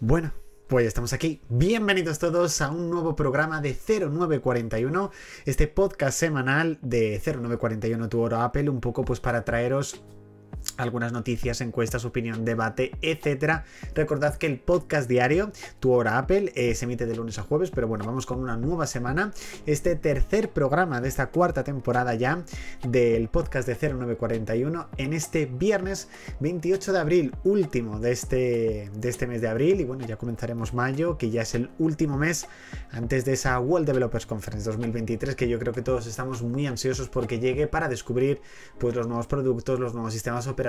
Bueno, pues estamos aquí. Bienvenidos todos a un nuevo programa de 0941, este podcast semanal de 0941 Tu Hora Apple, un poco pues para traeros algunas noticias, encuestas, opinión, debate, etcétera. Recordad que el podcast diario, Tu Hora Apple, eh, se emite de lunes a jueves, pero bueno, vamos con una nueva semana. Este tercer programa de esta cuarta temporada ya del podcast de 0941 en este viernes 28 de abril, último de este, de este mes de abril. Y bueno, ya comenzaremos mayo, que ya es el último mes antes de esa World Developers Conference 2023, que yo creo que todos estamos muy ansiosos porque llegue para descubrir pues, los nuevos productos, los nuevos sistemas operativos,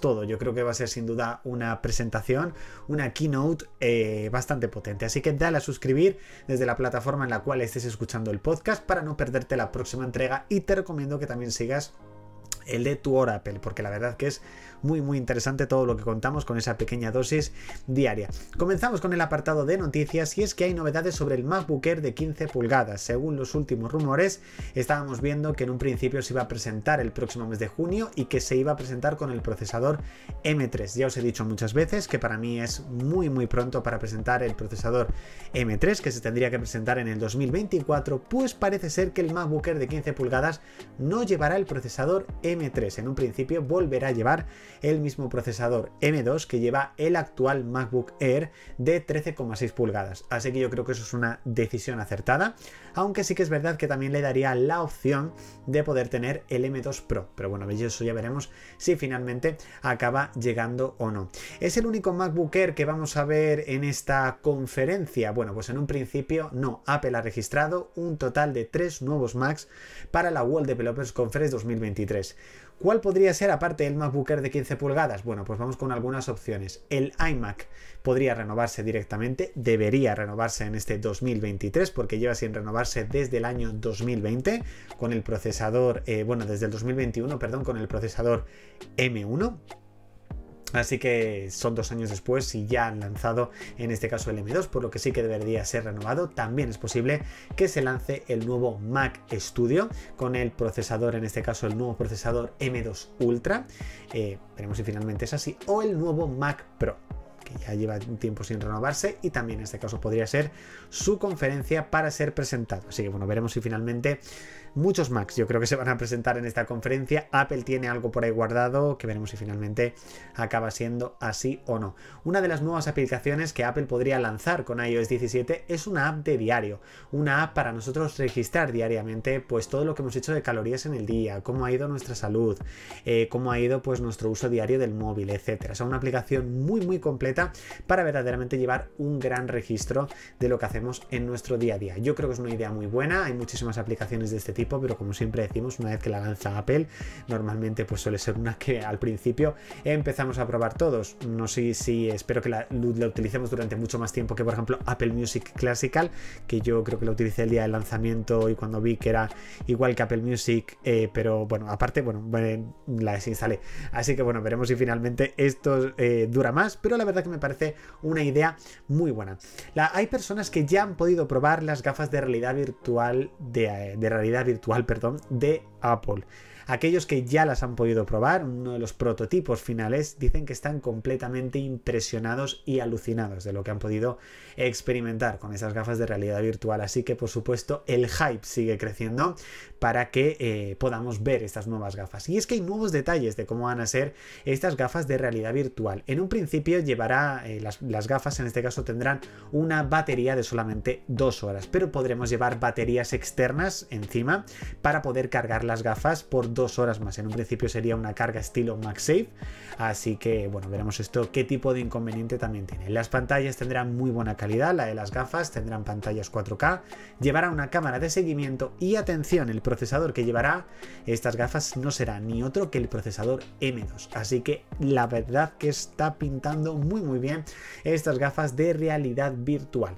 todo. Yo creo que va a ser sin duda una presentación, una keynote eh, bastante potente. Así que dale a suscribir desde la plataforma en la cual estés escuchando el podcast para no perderte la próxima entrega y te recomiendo que también sigas el de tu hora Apple, porque la verdad que es muy muy interesante todo lo que contamos con esa pequeña dosis diaria. Comenzamos con el apartado de noticias y es que hay novedades sobre el MacBook Air de 15 pulgadas. Según los últimos rumores, estábamos viendo que en un principio se iba a presentar el próximo mes de junio y que se iba a presentar con el procesador M3. Ya os he dicho muchas veces que para mí es muy muy pronto para presentar el procesador M3 que se tendría que presentar en el 2024, pues parece ser que el MacBook Air de 15 pulgadas no llevará el procesador M3. En un principio volverá a llevar el mismo procesador M2 que lleva el actual MacBook Air de 13,6 pulgadas. Así que yo creo que eso es una decisión acertada, aunque sí que es verdad que también le daría la opción de poder tener el M2 Pro. Pero bueno, eso ya veremos si finalmente acaba llegando o no. ¿Es el único MacBook Air que vamos a ver en esta conferencia? Bueno, pues en un principio no. Apple ha registrado un total de tres nuevos Macs para la World Developers Conference 2023. ¿Cuál podría ser aparte del MacBook Air de 15 pulgadas? Bueno, pues vamos con algunas opciones. El iMac podría renovarse directamente, debería renovarse en este 2023 porque lleva sin renovarse desde el año 2020 con el procesador, eh, bueno, desde el 2021, perdón, con el procesador M1. Así que son dos años después y ya han lanzado en este caso el M2, por lo que sí que debería ser renovado. También es posible que se lance el nuevo Mac Studio con el procesador, en este caso el nuevo procesador M2 Ultra. Eh, veremos si finalmente es así. O el nuevo Mac Pro ya lleva un tiempo sin renovarse y también en este caso podría ser su conferencia para ser presentado. Así que bueno, veremos si finalmente muchos Macs yo creo que se van a presentar en esta conferencia. Apple tiene algo por ahí guardado que veremos si finalmente acaba siendo así o no. Una de las nuevas aplicaciones que Apple podría lanzar con iOS 17 es una app de diario, una app para nosotros registrar diariamente pues todo lo que hemos hecho de calorías en el día, cómo ha ido nuestra salud, eh, cómo ha ido pues nuestro uso diario del móvil, etcétera. Es una aplicación muy muy completa para verdaderamente llevar un gran registro de lo que hacemos en nuestro día a día. Yo creo que es una idea muy buena, hay muchísimas aplicaciones de este tipo pero como siempre decimos, una vez que la lanza Apple, normalmente pues suele ser una que al principio empezamos a probar todos. No sé si espero que la, utilicemos durante mucho más tiempo que por ejemplo Apple Music Classical, que yo creo que la utilicé el día del lanzamiento y cuando vi que era igual que Apple Music, eh, pero bueno, aparte, bueno, la desinstalé. Así que bueno, veremos si finalmente esto eh, dura más, pero la verdad que me parece una idea muy buena. Hay personas que ya han podido probar las gafas de realidad virtual de, de realidad virtual, perdón, de Apple. Aquellos que ya las han podido probar, uno de los prototipos finales, dicen que están completamente impresionados y alucinados de lo que han podido experimentar con esas gafas de realidad virtual. Así que, por supuesto, el hype sigue creciendo para que eh, podamos ver estas nuevas gafas. Y es que hay nuevos detalles de cómo van a ser estas gafas de realidad virtual. En un principio llevará, eh, las, las gafas en este caso tendrán una batería de solamente dos horas, pero podremos llevar baterías externas encima para poder cargar las gafas por dos horas más. En un principio sería una carga estilo MagSafe, así que bueno, veremos esto qué tipo de inconveniente también tiene. Las pantallas tendrán muy buena calidad, la de las gafas tendrán pantallas 4K, llevará una cámara de seguimiento y atención, el procesador que llevará estas gafas no será ni otro que el procesador M2, así que la verdad que está pintando muy muy bien estas gafas de realidad virtual.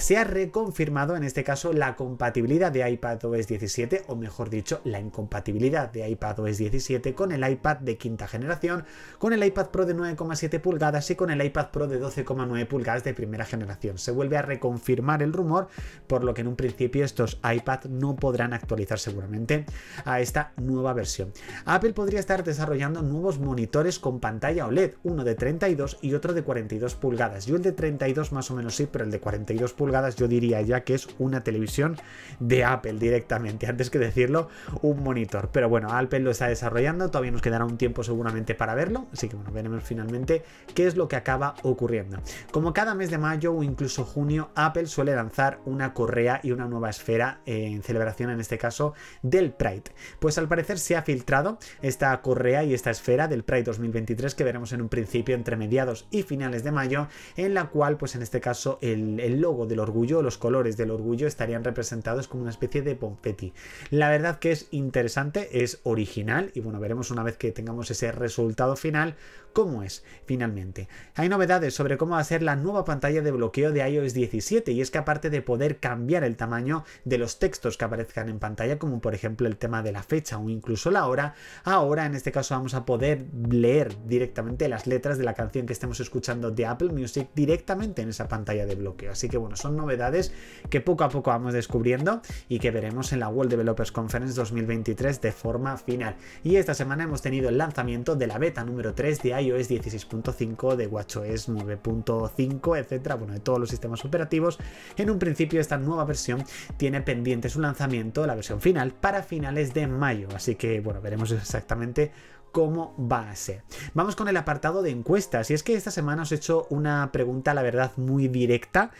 Se ha reconfirmado en este caso la compatibilidad de iPadOS 17, o mejor dicho, la incompatibilidad de iPadOS 17 con el iPad de quinta generación, con el iPad Pro de 9,7 pulgadas y con el iPad Pro de 12,9 pulgadas de primera generación. Se vuelve a reconfirmar el rumor, por lo que en un principio estos iPad no podrán actualizar seguramente a esta nueva versión. Apple podría estar desarrollando nuevos monitores con pantalla OLED, uno de 32 y otro de 42 pulgadas. Yo el de 32 más o menos sí, pero el de 42 pulgadas yo diría ya que es una televisión de Apple directamente, antes que decirlo, un monitor. Pero bueno, Apple lo está desarrollando, todavía nos quedará un tiempo seguramente para verlo, así que bueno, veremos finalmente qué es lo que acaba ocurriendo. Como cada mes de mayo o incluso junio, Apple suele lanzar una correa y una nueva esfera en celebración, en este caso, del Pride. Pues al parecer se ha filtrado esta correa y esta esfera del Pride 2023 que veremos en un principio entre mediados y finales de mayo, en la cual, pues en este caso, el, el logo del orgullo, los colores del orgullo estarían representados como una especie de confetti. La verdad que es interesante, es original y bueno, veremos una vez que tengamos ese resultado final cómo es finalmente. Hay novedades sobre cómo ser la nueva pantalla de bloqueo de iOS 17 y es que aparte de poder cambiar el tamaño de los textos que aparezcan en pantalla, como por ejemplo el tema de la fecha o incluso la hora, ahora en este caso vamos a poder leer directamente las letras de la canción que estemos escuchando de Apple Music directamente en esa pantalla de bloqueo. Así que bueno, son novedades que poco a poco vamos descubriendo y que veremos en la World Developers Conference 2023 de forma final. Y esta semana hemos tenido el lanzamiento de la beta número 3 de iOS iOS 16.5, de WatchOS 9.5, etcétera, bueno, de todos los sistemas operativos. En un principio, esta nueva versión tiene pendiente su lanzamiento, la versión final, para finales de mayo. Así que, bueno, veremos exactamente cómo va a ser. Vamos con el apartado de encuestas. Y es que esta semana os he hecho una pregunta, la verdad, muy directa,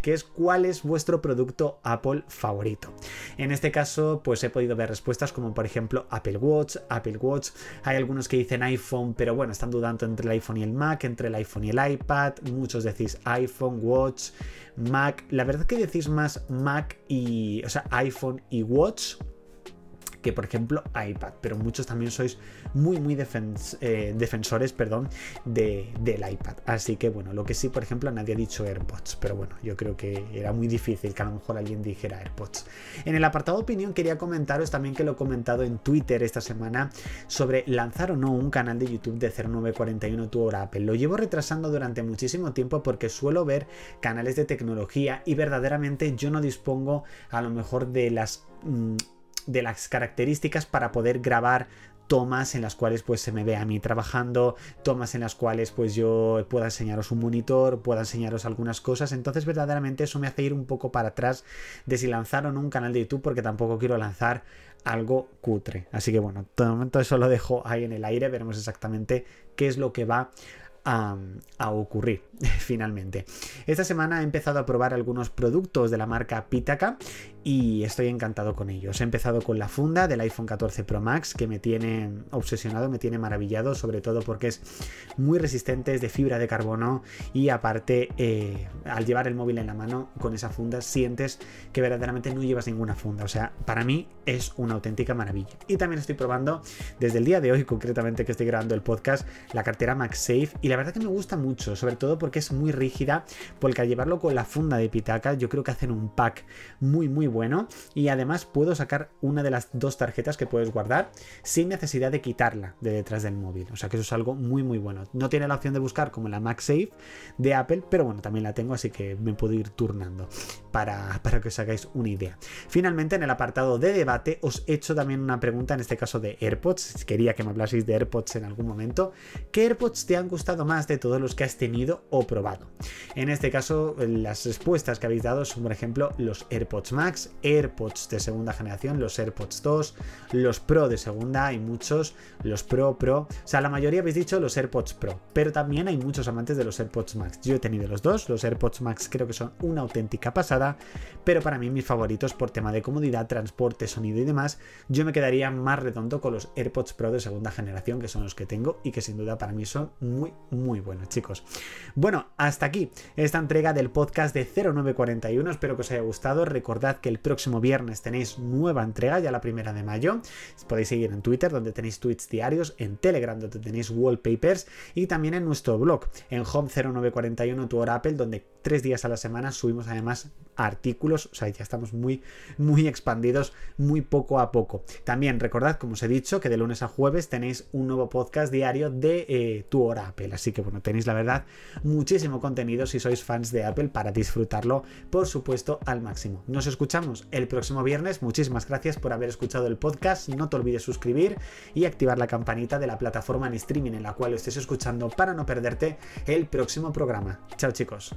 que es ¿cuál es vuestro producto Apple favorito? En este caso, pues he podido ver respuestas como por ejemplo Apple Watch, Apple Watch. Hay algunos que dicen iPhone, pero bueno, están dudando entre el iPhone y el Mac, entre el iPhone y el iPad. Muchos decís iPhone, Watch, Mac. La verdad que decís más Mac y, o sea, iPhone y Watch que por ejemplo iPad, pero muchos también sois muy muy eh, defensores perdón, de, del iPad. Así que bueno, lo que sí, por ejemplo, nadie ha dicho AirPods, pero bueno, yo creo que era muy difícil que a lo mejor alguien dijera AirPods. En el apartado opinión quería comentaros también que lo he comentado en Twitter esta semana sobre lanzar o no un canal de YouTube de 0941 tu hora Apple. Lo llevo retrasando durante muchísimo tiempo porque suelo ver canales de tecnología y verdaderamente yo no dispongo a lo mejor de las... Mm, de las características para poder grabar tomas en las cuales pues se me ve a mí trabajando, tomas en las cuales pues yo pueda enseñaros un monitor, pueda enseñaros algunas cosas, entonces verdaderamente eso me hace ir un poco para atrás de si lanzar o no un canal de YouTube porque tampoco quiero lanzar algo cutre. Así que bueno, de momento eso lo dejo ahí en el aire, veremos exactamente qué es lo que va a, ocurrir finalmente. Esta semana he empezado a probar algunos productos de la marca Pitaka y estoy encantado con ellos. He empezado con la funda del iPhone 14 Pro Max que me tiene obsesionado, me tiene maravillado, sobre todo porque es muy resistente, es de fibra de carbono y aparte eh, al llevar el móvil en la mano con esa funda sientes que verdaderamente no llevas ninguna funda. O sea, para mí es una auténtica maravilla. Y también estoy probando desde el día de hoy, concretamente que estoy grabando el podcast, la cartera MagSafe y la verdad que me gusta mucho, sobre todo porque es muy rígida, porque al llevarlo con la funda de Pitaka yo creo que hacen un pack muy muy bueno y además puedo sacar una de las dos tarjetas que puedes guardar sin necesidad de quitarla de detrás del móvil. O sea que eso es algo muy muy bueno. No tiene la opción de buscar como la MagSafe de Apple, pero bueno, también la tengo así que me puedo ir turnando para, para que os hagáis una idea. Finalmente en el apartado de debate os he hecho también una pregunta en este caso de AirPods. Quería que me hablaseis de AirPods en algún momento. ¿Qué AirPods te han gustado más de todos los que has tenido o probado? En este caso las respuestas que habéis dado son por ejemplo los AirPods Max, AirPods de segunda generación, los AirPods 2, los Pro de segunda, hay muchos, los Pro, Pro, o sea, la mayoría habéis dicho los AirPods Pro, pero también hay muchos amantes de los AirPods Max. Yo he tenido los dos, los AirPods Max creo que son una auténtica pasada, pero para mí mis favoritos por tema de comodidad, transporte, sonido y demás, yo me quedaría más redondo con los AirPods Pro de segunda generación, que son los que tengo y que sin duda para mí son muy, muy buenos, chicos. Bueno, hasta aquí esta entrega del podcast de 0941, espero que os haya gustado, recordad que el próximo viernes tenéis nueva entrega, ya la primera de mayo. Podéis seguir en Twitter, donde tenéis tweets diarios, en Telegram, donde tenéis wallpapers, y también en nuestro blog, en Home0941 Tu Hora Apple, donde tres días a la semana subimos además artículos, o sea, ya estamos muy, muy expandidos, muy poco a poco. También recordad, como os he dicho, que de lunes a jueves tenéis un nuevo podcast diario de eh, Tu Hora Apple, así que bueno, tenéis la verdad muchísimo contenido si sois fans de Apple para disfrutarlo, por supuesto, al máximo. Nos el próximo viernes, muchísimas gracias por haber escuchado el podcast, no te olvides suscribir y activar la campanita de la plataforma en streaming en la cual lo estés escuchando para no perderte el próximo programa. Chao chicos.